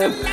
Bye.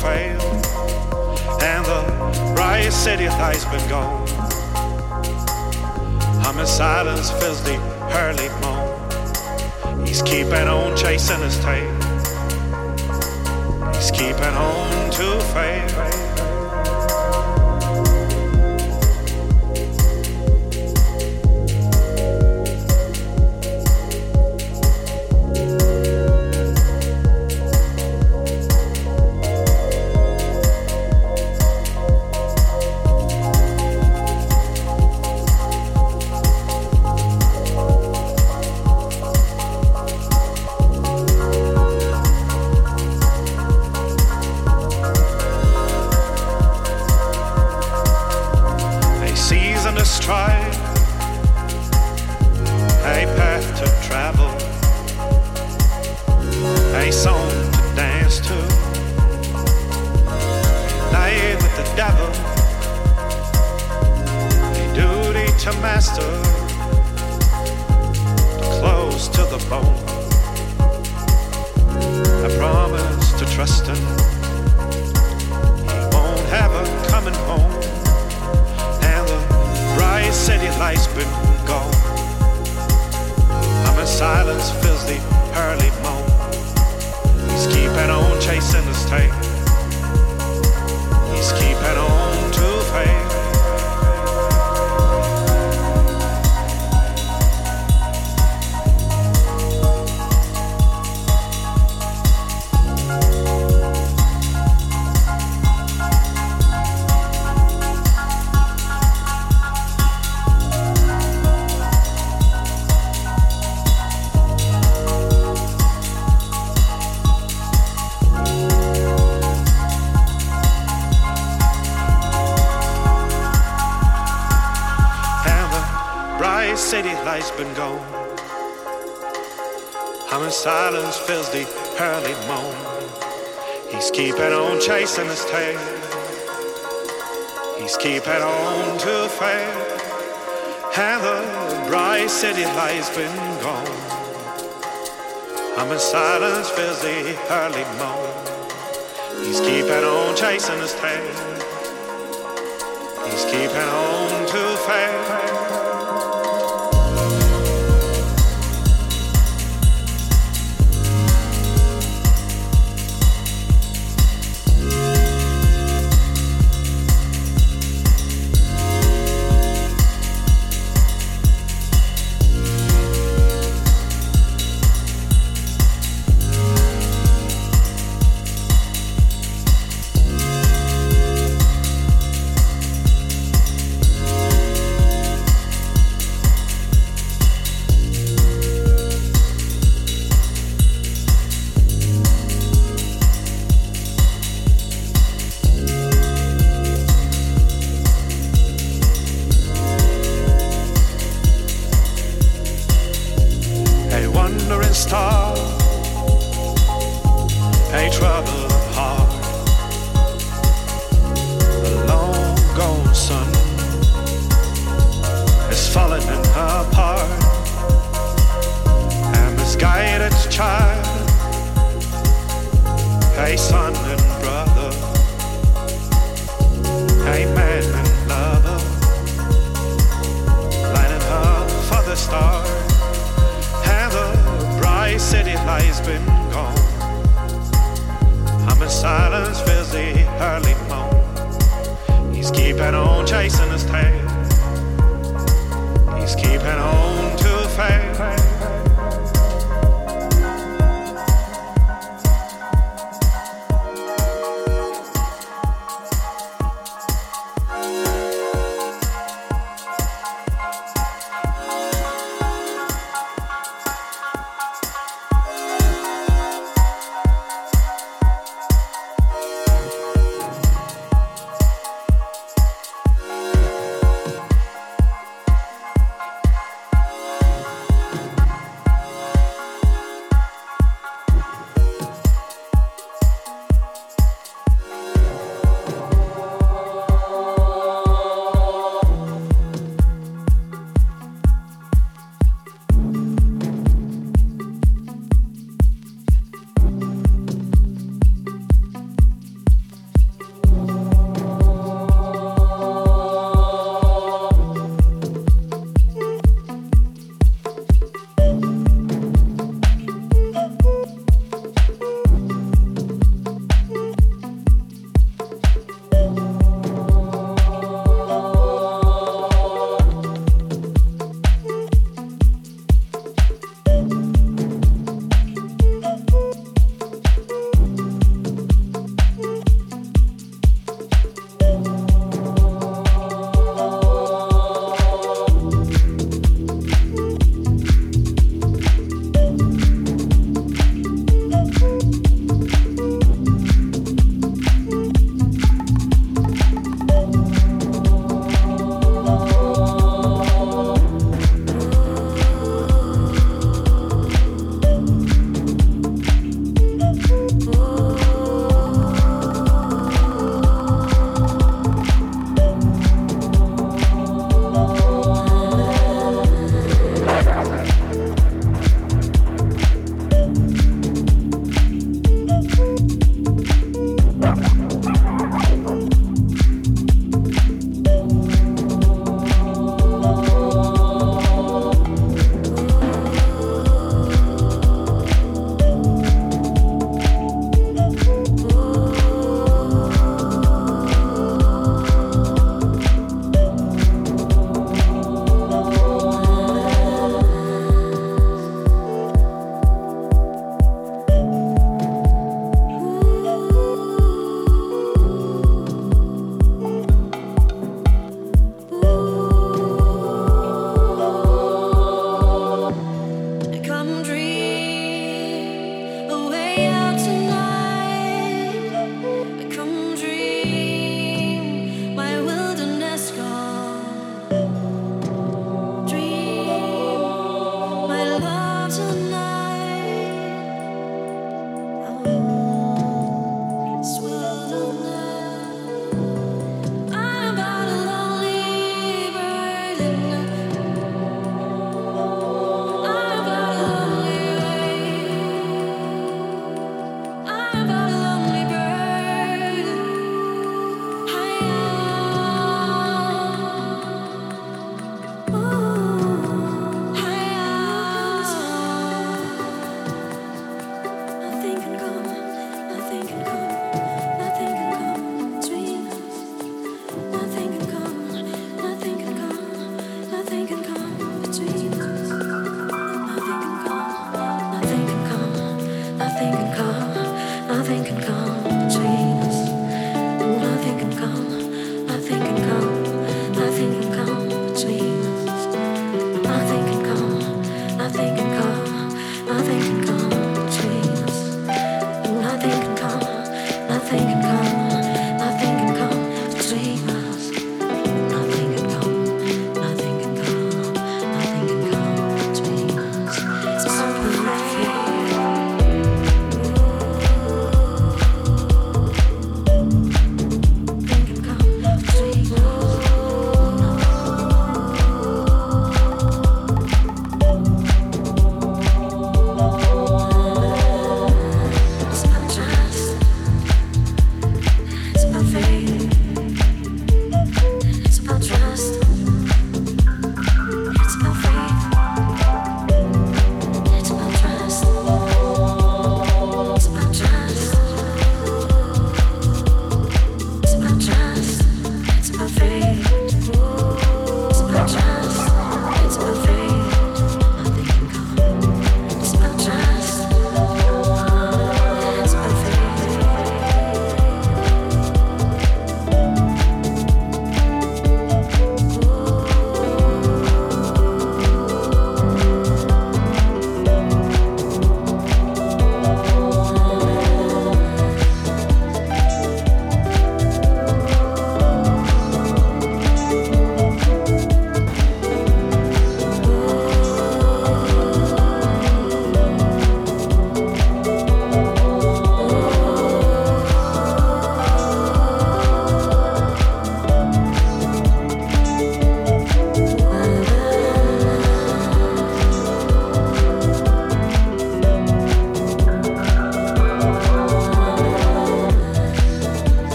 fail, and the bright city light's been gone. I'm in silence, the Hurley moan. He's keeping on chasing his tail. He's keeping on to fail. chasing his tail. He's keeping on to fail. And the bright city light's been gone. I'm in silence, feels the early moan. He's keeping on chasing his tail.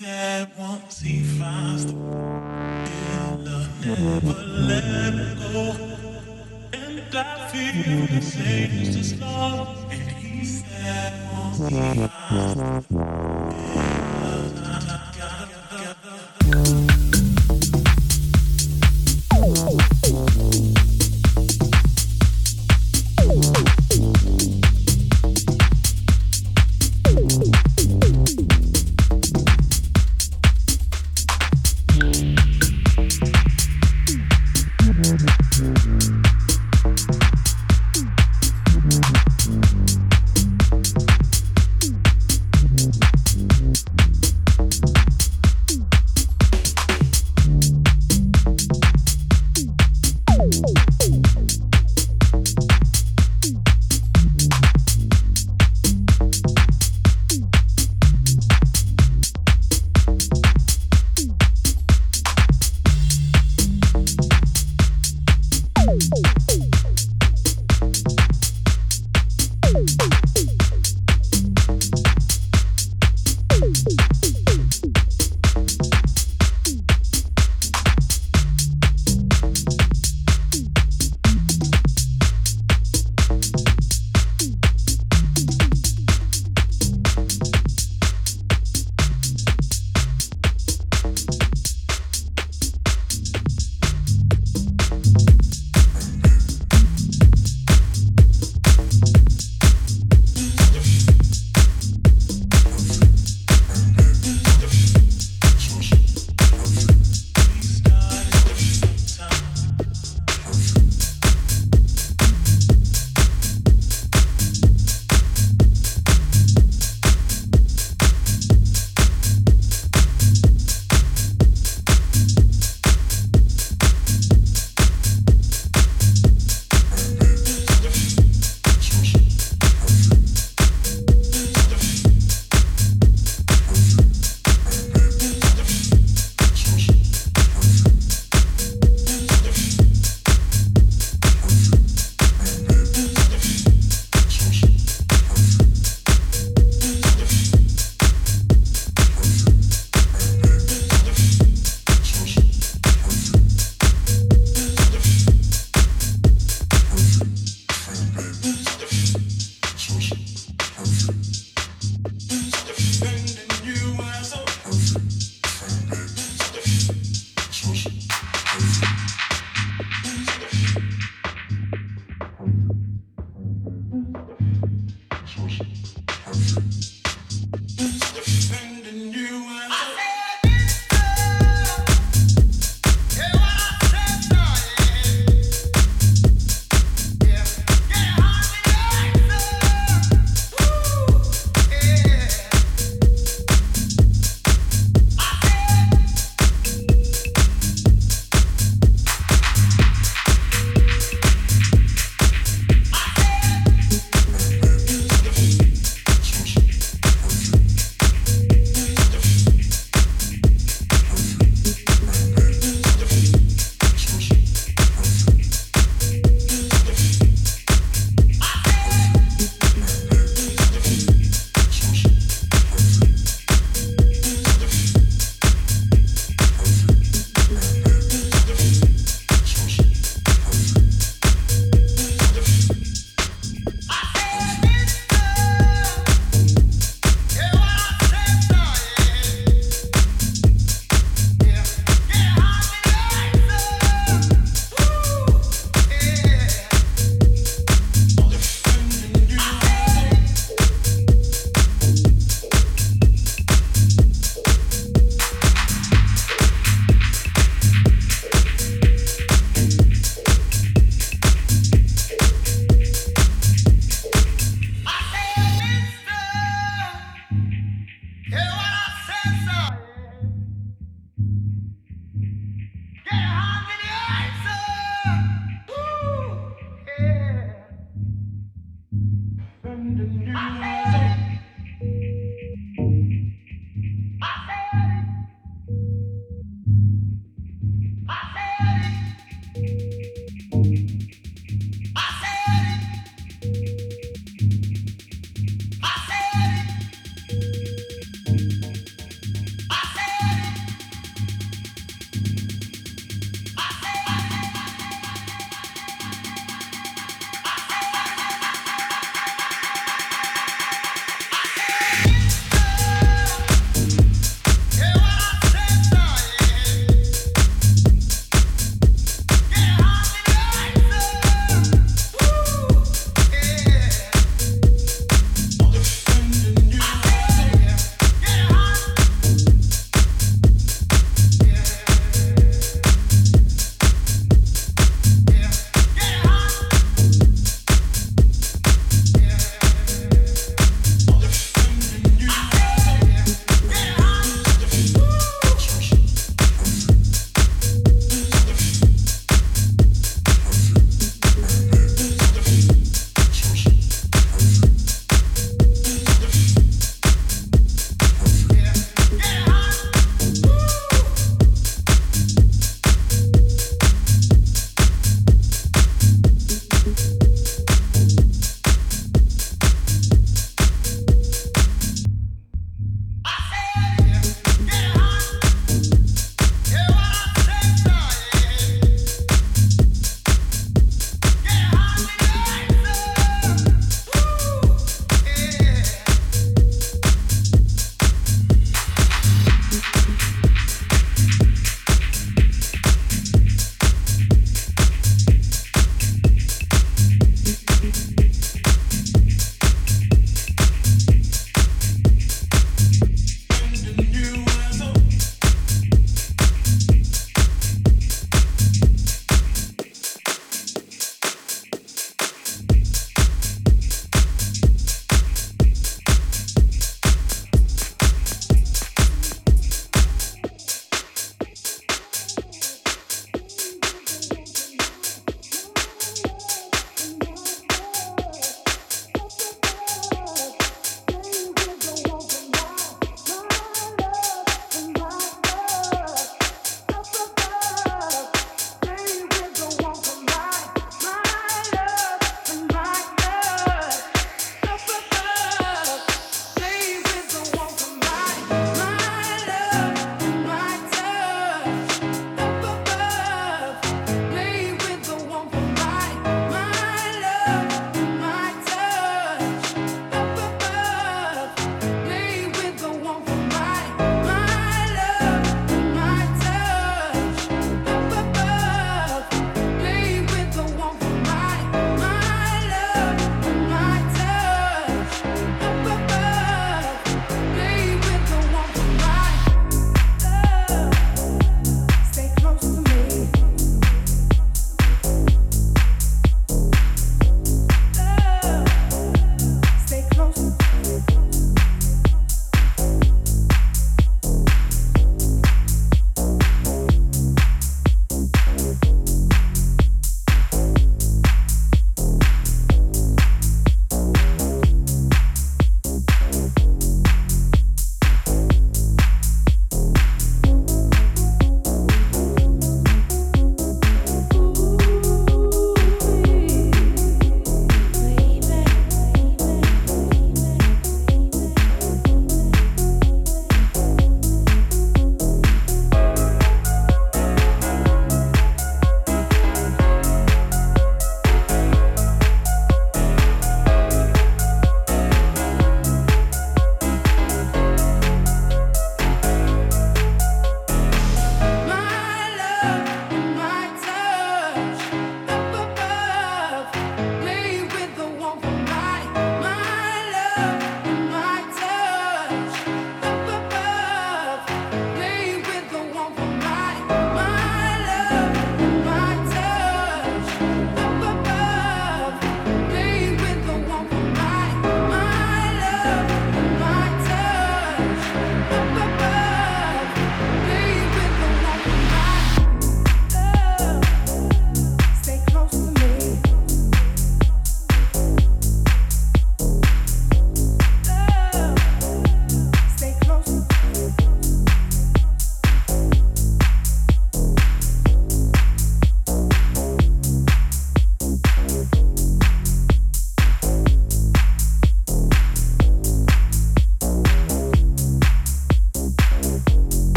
Said once he finds the will, never let go. And I feel the same just as long. And he said once he finds the